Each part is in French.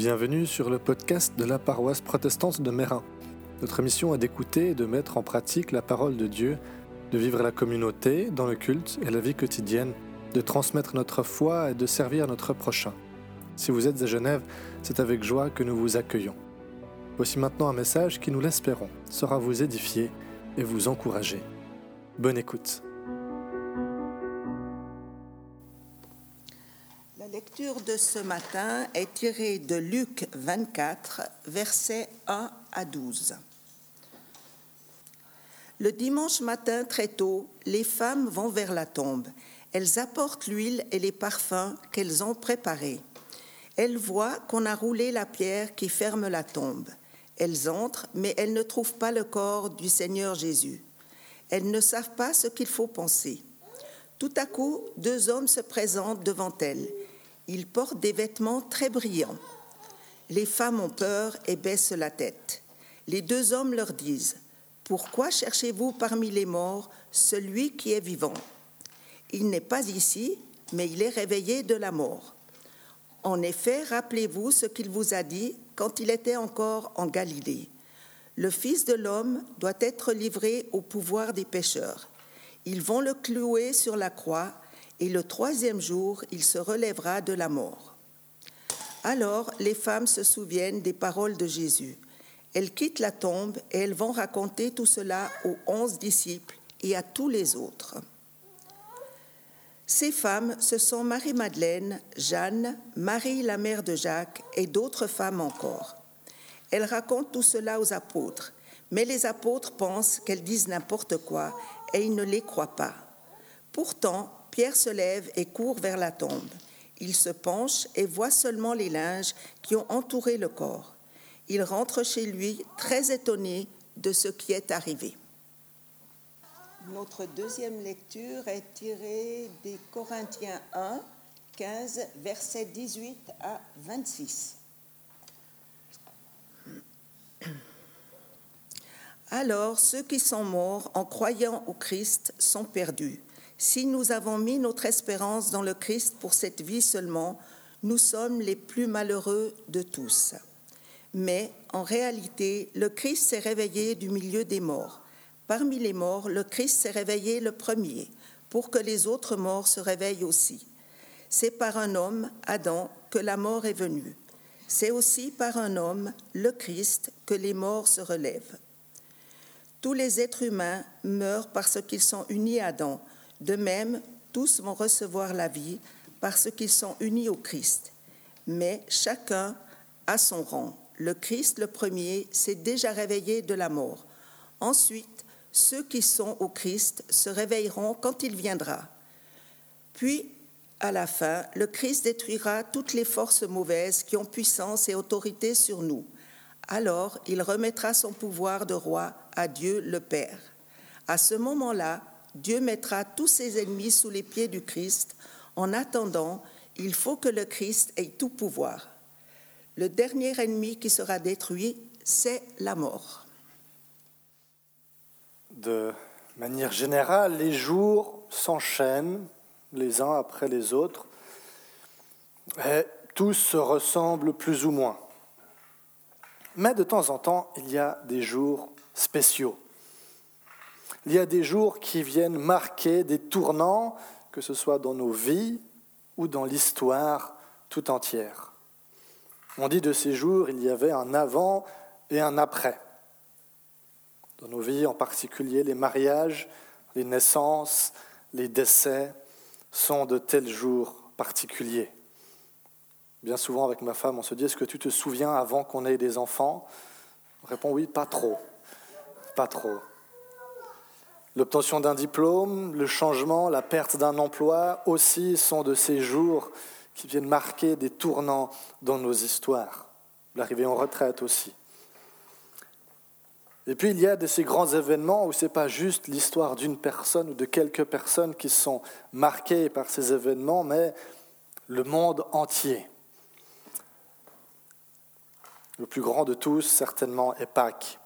Bienvenue sur le podcast de la paroisse protestante de Mérin. Notre mission est d'écouter et de mettre en pratique la parole de Dieu, de vivre la communauté, dans le culte et la vie quotidienne, de transmettre notre foi et de servir notre prochain. Si vous êtes à Genève, c'est avec joie que nous vous accueillons. Voici maintenant un message qui, nous l'espérons, sera vous édifier et vous encourager. Bonne écoute. Lecture de ce matin est tirée de Luc 24, versets 1 à 12. Le dimanche matin très tôt, les femmes vont vers la tombe. Elles apportent l'huile et les parfums qu'elles ont préparés. Elles voient qu'on a roulé la pierre qui ferme la tombe. Elles entrent, mais elles ne trouvent pas le corps du Seigneur Jésus. Elles ne savent pas ce qu'il faut penser. Tout à coup, deux hommes se présentent devant elles. Ils portent des vêtements très brillants. Les femmes ont peur et baissent la tête. Les deux hommes leur disent, Pourquoi cherchez-vous parmi les morts celui qui est vivant? Il n'est pas ici, mais il est réveillé de la mort. En effet, rappelez-vous ce qu'il vous a dit quand il était encore en Galilée. Le Fils de l'homme doit être livré au pouvoir des pécheurs. Ils vont le clouer sur la croix et le troisième jour, il se relèvera de la mort. Alors les femmes se souviennent des paroles de Jésus. Elles quittent la tombe et elles vont raconter tout cela aux onze disciples et à tous les autres. Ces femmes, ce sont Marie-Madeleine, Jeanne, Marie la mère de Jacques et d'autres femmes encore. Elles racontent tout cela aux apôtres, mais les apôtres pensent qu'elles disent n'importe quoi et ils ne les croient pas. Pourtant, Pierre se lève et court vers la tombe. Il se penche et voit seulement les linges qui ont entouré le corps. Il rentre chez lui très étonné de ce qui est arrivé. Notre deuxième lecture est tirée des Corinthiens 1, 15, versets 18 à 26. Alors ceux qui sont morts en croyant au Christ sont perdus. Si nous avons mis notre espérance dans le Christ pour cette vie seulement, nous sommes les plus malheureux de tous. Mais en réalité, le Christ s'est réveillé du milieu des morts. Parmi les morts, le Christ s'est réveillé le premier, pour que les autres morts se réveillent aussi. C'est par un homme, Adam, que la mort est venue. C'est aussi par un homme, le Christ, que les morts se relèvent. Tous les êtres humains meurent parce qu'ils sont unis à Adam. De même, tous vont recevoir la vie parce qu'ils sont unis au Christ. Mais chacun a son rang. Le Christ, le premier, s'est déjà réveillé de la mort. Ensuite, ceux qui sont au Christ se réveilleront quand il viendra. Puis, à la fin, le Christ détruira toutes les forces mauvaises qui ont puissance et autorité sur nous alors il remettra son pouvoir de roi à Dieu le Père. À ce moment-là, Dieu mettra tous ses ennemis sous les pieds du Christ. En attendant, il faut que le Christ ait tout pouvoir. Le dernier ennemi qui sera détruit, c'est la mort. De manière générale, les jours s'enchaînent les uns après les autres et tous se ressemblent plus ou moins. Mais de temps en temps, il y a des jours spéciaux. Il y a des jours qui viennent marquer des tournants, que ce soit dans nos vies ou dans l'histoire tout entière. On dit de ces jours, il y avait un avant et un après. Dans nos vies, en particulier, les mariages, les naissances, les décès sont de tels jours particuliers. Bien souvent, avec ma femme, on se dit Est-ce que tu te souviens avant qu'on ait des enfants? On répond Oui, pas trop. Pas trop. L'obtention d'un diplôme, le changement, la perte d'un emploi aussi sont de ces jours qui viennent marquer des tournants dans nos histoires. L'arrivée en retraite aussi. Et puis il y a de ces grands événements où ce n'est pas juste l'histoire d'une personne ou de quelques personnes qui sont marquées par ces événements, mais le monde entier. Le plus grand de tous, certainement, est Pâques.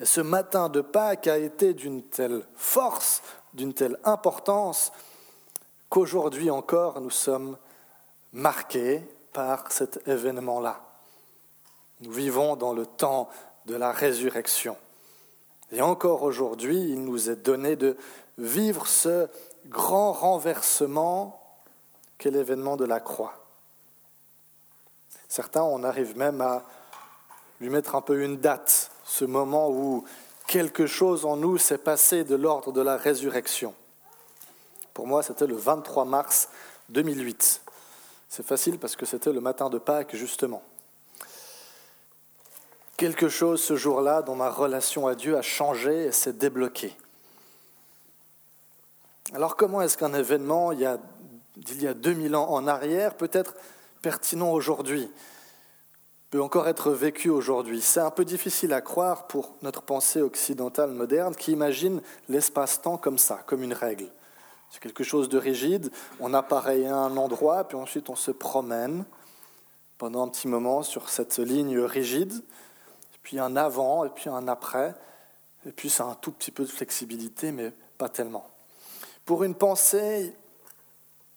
Et ce matin de Pâques a été d'une telle force, d'une telle importance, qu'aujourd'hui encore, nous sommes marqués par cet événement-là. Nous vivons dans le temps de la résurrection. Et encore aujourd'hui, il nous est donné de vivre ce grand renversement qu'est l'événement de la croix. Certains, on arrive même à lui mettre un peu une date, ce moment où quelque chose en nous s'est passé de l'ordre de la résurrection. Pour moi, c'était le 23 mars 2008. C'est facile parce que c'était le matin de Pâques, justement. Quelque chose ce jour-là dans ma relation à Dieu a changé et s'est débloqué. Alors comment est-ce qu'un événement d'il y a 2000 ans en arrière peut être pertinent aujourd'hui, peut encore être vécu aujourd'hui C'est un peu difficile à croire pour notre pensée occidentale moderne qui imagine l'espace-temps comme ça, comme une règle. C'est quelque chose de rigide, on apparaît à un endroit, puis ensuite on se promène pendant un petit moment sur cette ligne rigide, puis un avant, et puis un après, et puis a un tout petit peu de flexibilité, mais pas tellement. Pour une pensée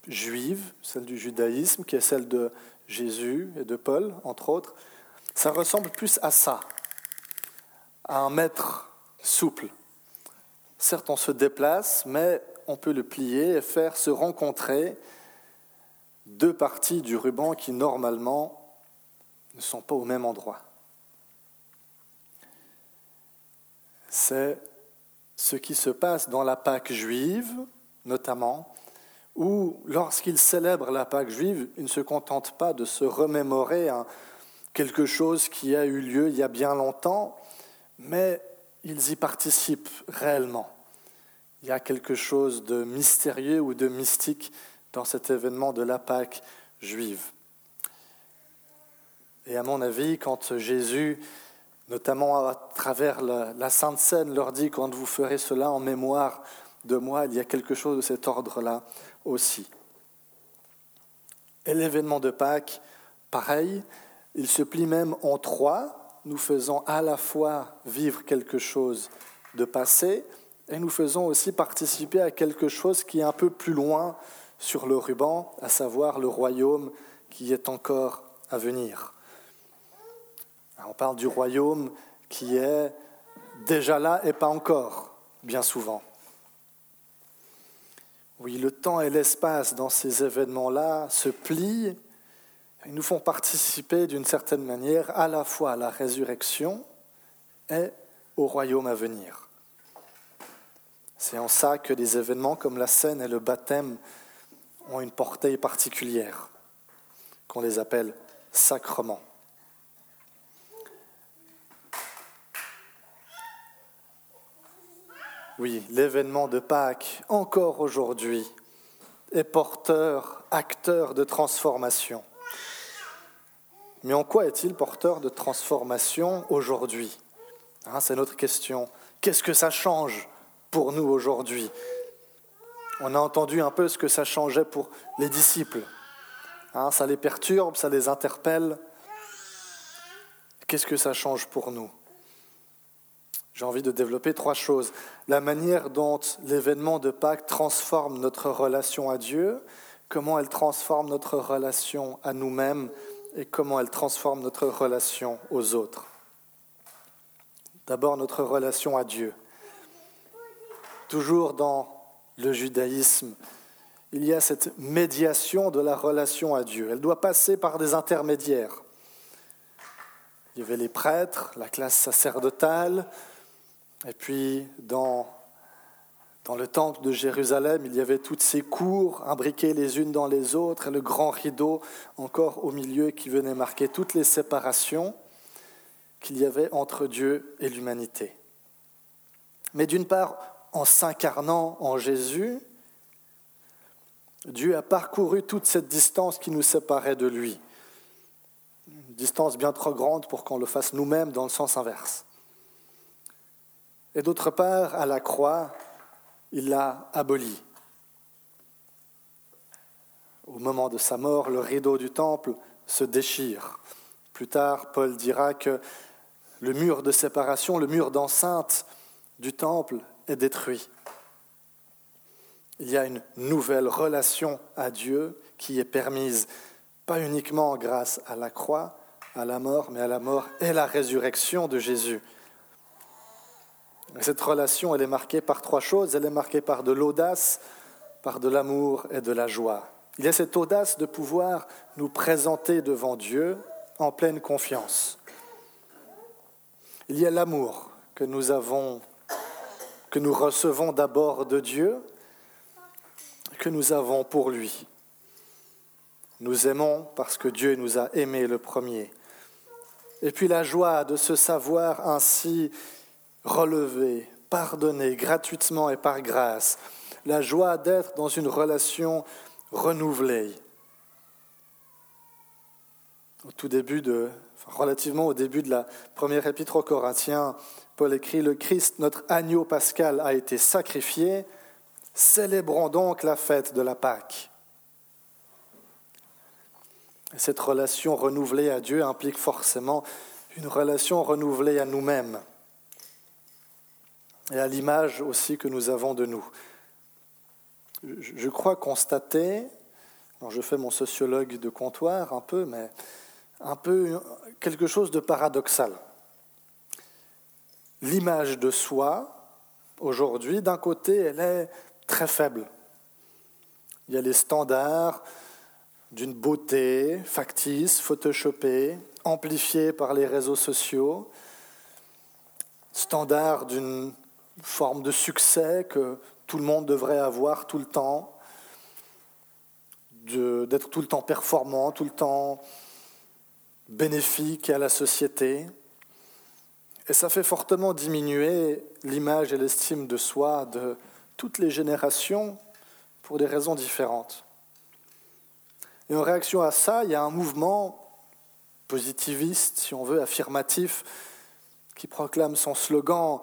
juive, celle du judaïsme, qui est celle de Jésus et de Paul, entre autres, ça ressemble plus à ça, à un maître souple. Certes, on se déplace, mais on peut le plier et faire se rencontrer deux parties du ruban qui, normalement, ne sont pas au même endroit. c'est ce qui se passe dans la Pâque juive, notamment, où lorsqu'ils célèbrent la Pâque juive, ils ne se contentent pas de se remémorer quelque chose qui a eu lieu il y a bien longtemps, mais ils y participent réellement. Il y a quelque chose de mystérieux ou de mystique dans cet événement de la Pâque juive. Et à mon avis, quand Jésus notamment à travers la, Sainte Seine, leur dit quand vous ferez cela en mémoire de moi, il y a quelque chose de cet ordre-là Et l'événement de Pâques, pareil, il se plie même en trois, nous faisons à la fois vivre quelque chose de passé et nous faisons aussi participer à quelque chose qui est un peu plus loin sur le ruban, à savoir le royaume qui est encore à venir. On parle du royaume qui est déjà là et pas encore, bien souvent. Oui, le temps et l'espace dans ces événements-là se plient et nous font participer d'une certaine manière à la fois à la résurrection et au royaume à venir. C'est en ça que des événements comme la scène et le baptême ont une portée particulière, qu'on les appelle sacrements. Oui, l'événement de Pâques, encore aujourd'hui, est porteur, acteur de transformation. Mais en quoi est-il porteur de transformation aujourd'hui? Hein, C'est notre question. Qu'est-ce que ça change pour nous aujourd'hui? On a entendu un peu ce que ça changeait pour les disciples. Hein, ça les perturbe, ça les interpelle. Qu'est-ce que ça change pour nous? J'ai envie de développer trois choses. La manière dont l'événement de Pâques transforme notre relation à Dieu, comment elle transforme notre relation à nous-mêmes et comment elle transforme notre relation aux autres. D'abord notre relation à Dieu. Toujours dans le judaïsme, il y a cette médiation de la relation à Dieu. Elle doit passer par des intermédiaires. Il y avait les prêtres, la classe sacerdotale, et puis, dans, le temple de Jérusalem, il y avait toutes ces cours imbriquées les unes dans les autres, et le grand rideau encore au milieu qui venait marquer toutes les séparations qu'il y avait entre Dieu et l'humanité. Mais d'une part, en s'incarnant en Jésus, Dieu a parcouru toute cette distance qui nous séparait de lui. Une distance bien trop grande pour qu'on le fasse nous-mêmes dans le sens inverse. Et d'autre part, à la croix, il l'a aboli. Au moment de sa mort, le rideau du temple se déchire. Plus tard, Paul dira que le mur de séparation, le mur d'enceinte du temple est détruit. Il y a une nouvelle relation à Dieu qui est permise pas uniquement grâce à la croix, à la mort, mais à la mort et la résurrection de Jésus. Cette relation, elle est marquée par trois choses. Elle est marquée par de l'audace, par de l'amour et de la joie. Il y a cette audace de pouvoir nous présenter devant Dieu en pleine confiance. Il y a l'amour que nous avons, que nous recevons d'abord de Dieu, que nous avons pour lui. Nous aimons parce que Dieu nous a aimés le premier. Et puis la joie de se savoir ainsi relevé, pardonné gratuitement et par grâce. La joie d'être dans une relation renouvelée. Au tout début de, relativement au début de la première épître aux Corinthiens, Paul écrit Le Christ, notre agneau pascal, a été sacrifié. Célébrons donc la fête de la Pâque. cette relation renouvelée à Dieu implique forcément une relation renouvelée à nous-mêmes et à l'image aussi que nous avons de nous. Je crois constater, je fais mon sociologue de comptoir un peu, mais un peu quelque chose de paradoxal. L'image de soi, aujourd'hui, d'un côté, elle est très faible. Il y a les standards d'une beauté factice, photoshopée, amplifiée par les réseaux sociaux, standards d'une forme de succès que tout le monde devrait avoir tout le temps, d'être tout le temps performant, tout le temps bénéfique à la société. Et ça fait fortement diminuer l'image et l'estime de soi de toutes les générations pour des raisons différentes. Et en réaction à ça, il y a un mouvement positiviste, si on veut, affirmatif, qui proclame son slogan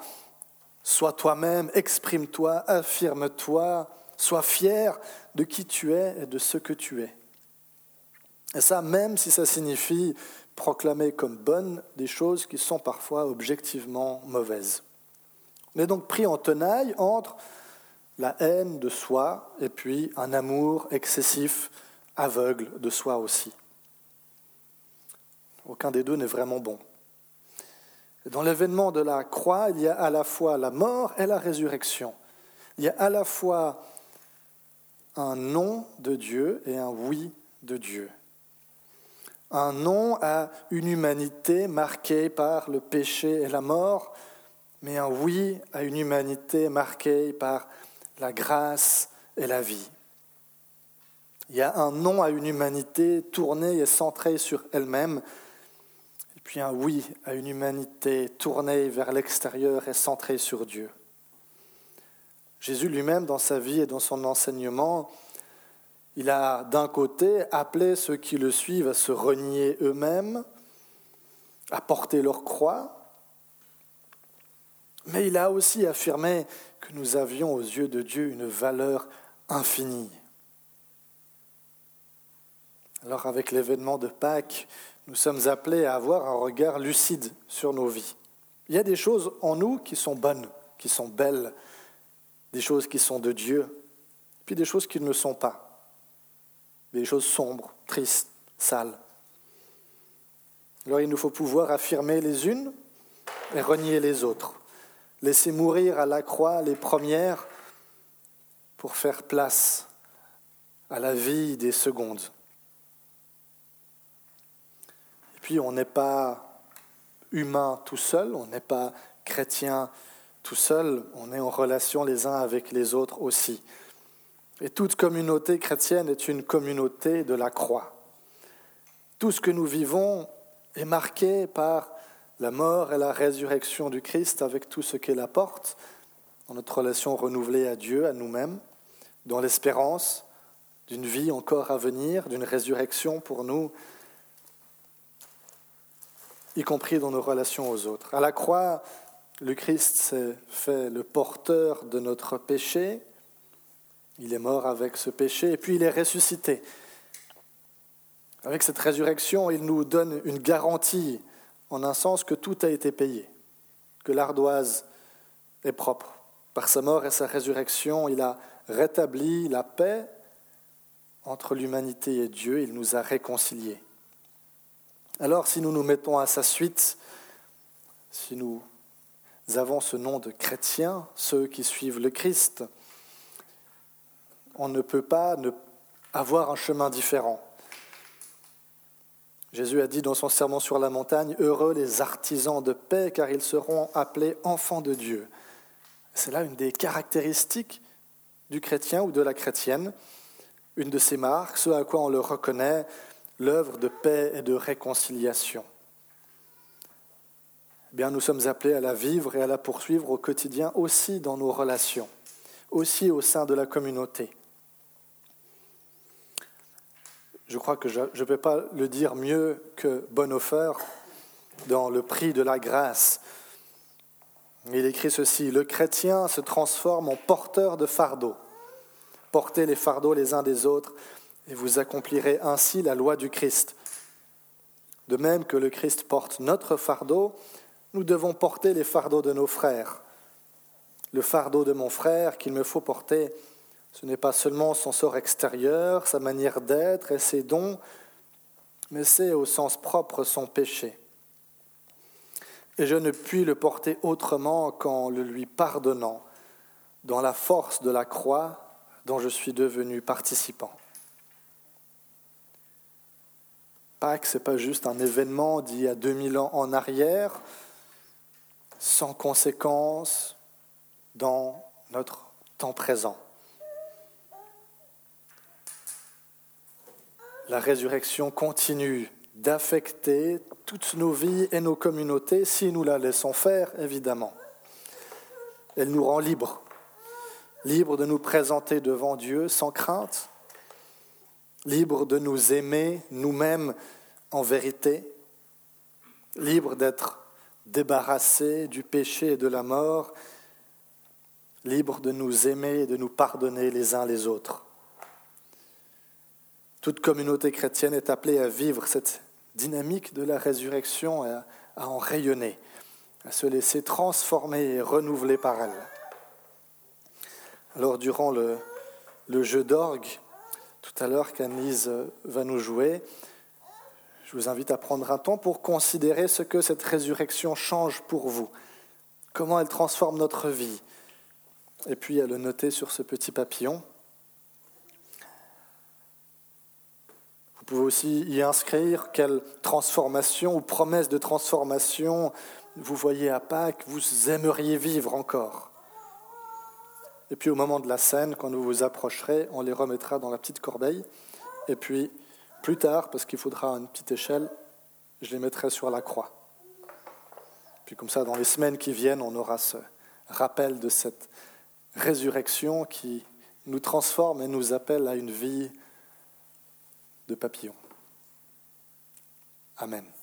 Sois toi-même, exprime-toi, affirme-toi, sois fier de qui tu es et de ce que tu es. Et ça, même si ça signifie proclamer comme bonnes des choses qui sont parfois objectivement mauvaises. On est donc pris en tenaille entre la haine de soi et puis un amour excessif, aveugle de soi aussi. Aucun des deux n'est vraiment bon. Dans l'événement de la croix, il y a à la fois la mort et la résurrection. Il y a à la fois un non de Dieu et un oui de Dieu. Un non à une humanité marquée par le péché et la mort, mais un oui à une humanité marquée par la grâce et la vie. Il y a un non à une humanité tournée et centrée sur elle-même, puis un oui à une humanité tournée vers l'extérieur et centrée sur Dieu. Jésus lui-même, dans sa vie et dans son enseignement, il a d'un côté appelé ceux qui le suivent à se renier eux-mêmes, à porter leur croix, mais il a aussi affirmé que nous avions aux yeux de Dieu une valeur infinie. Alors avec l'événement de Pâques, nous sommes appelés à avoir un regard lucide sur nos vies. Il y a des choses en nous qui sont bonnes, qui sont belles, des choses qui sont de Dieu, puis des choses qui ne le sont pas, des choses sombres, tristes, sales. Alors il nous faut pouvoir affirmer les unes et renier les autres, laisser mourir à la croix les premières pour faire place à la vie des secondes. Puis on n'est pas humain tout seul, on n'est pas chrétien tout seul, on est en relation les uns avec les autres aussi. Et toute communauté chrétienne est une communauté de la croix. Tout ce que nous vivons est marqué par la mort et la résurrection du Christ avec tout ce qu'elle apporte dans notre relation renouvelée à Dieu, à nous-mêmes, dans l'espérance d'une vie encore à venir, d'une résurrection pour nous y compris dans nos relations aux autres. À la croix, le Christ s'est fait le porteur de notre péché. Il est mort avec ce péché et puis il est ressuscité. Avec cette résurrection, il nous donne une garantie, en un sens, que tout a été payé, que l'ardoise est propre. Par sa mort et sa résurrection, il a rétabli la paix entre l'humanité et Dieu, il nous a réconciliés. Alors si nous nous mettons à sa suite, si nous avons ce nom de chrétiens, ceux qui suivent le Christ, on ne peut pas avoir un chemin différent. Jésus a dit dans son sermon sur la montagne, Heureux les artisans de paix, car ils seront appelés enfants de Dieu. C'est là une des caractéristiques du chrétien ou de la chrétienne, une de ses marques, ce à quoi on le reconnaît, l'œuvre de paix et de réconciliation. Eh nous sommes appelés à la vivre et à la poursuivre au quotidien aussi dans nos relations, aussi au sein de la communauté. Je crois que je ne peux pas le dire mieux que Bonhoeffer dans Le prix de la grâce. Il écrit ceci, Le chrétien se transforme en porteur de fardeaux. Portez les fardeaux les uns des autres et vous accomplirez ainsi la loi du Christ. De même que le Christ porte notre fardeau, nous devons porter les fardeaux de nos frères. Le fardeau de mon frère qu'il me faut porter, ce n'est pas seulement son sort extérieur, sa manière d'être et ses dons, mais c'est au sens propre son péché. Et je ne puis le porter autrement qu'en le lui pardonnant, dans la force de la croix dont je suis devenu participant. Pâques, ce n'est pas juste un événement d'il y a 2000 ans en arrière, sans conséquence dans notre temps présent. la résurrection continue d'affecter toutes nos vies et nos communautés si nous la laissons faire, évidemment. Elle nous rend libres, libres de nous présenter devant Dieu sans crainte, libres de nous aimer nous-mêmes en vérité, libres d'être débarrassés du péché et de la mort, libres de nous aimer et de nous pardonner les uns les autres. Toute communauté chrétienne est appelée à vivre cette dynamique de la résurrection et à, en rayonner, à se laisser transformer et renouveler par elle. Alors durant le, le jeu d'orgue, tout à l'heure qu'Anise va nous jouer, je vous invite à prendre un temps pour considérer ce que cette résurrection change pour vous, comment elle transforme notre vie, et puis à le noter sur ce petit papillon. Vous pouvez aussi y inscrire quelle transformation ou promesse de transformation vous voyez à Pâques, vous aimeriez vivre encore. Et puis au moment de la scène, quand vous vous approcherez, on les remettra dans la petite corbeille. Et puis plus tard, parce qu'il faudra une petite échelle, je les mettrai sur la croix. Puis comme ça, dans les semaines qui viennent, on aura ce rappel de cette résurrection qui nous transforme et nous appelle à une vie de papillons. Amen.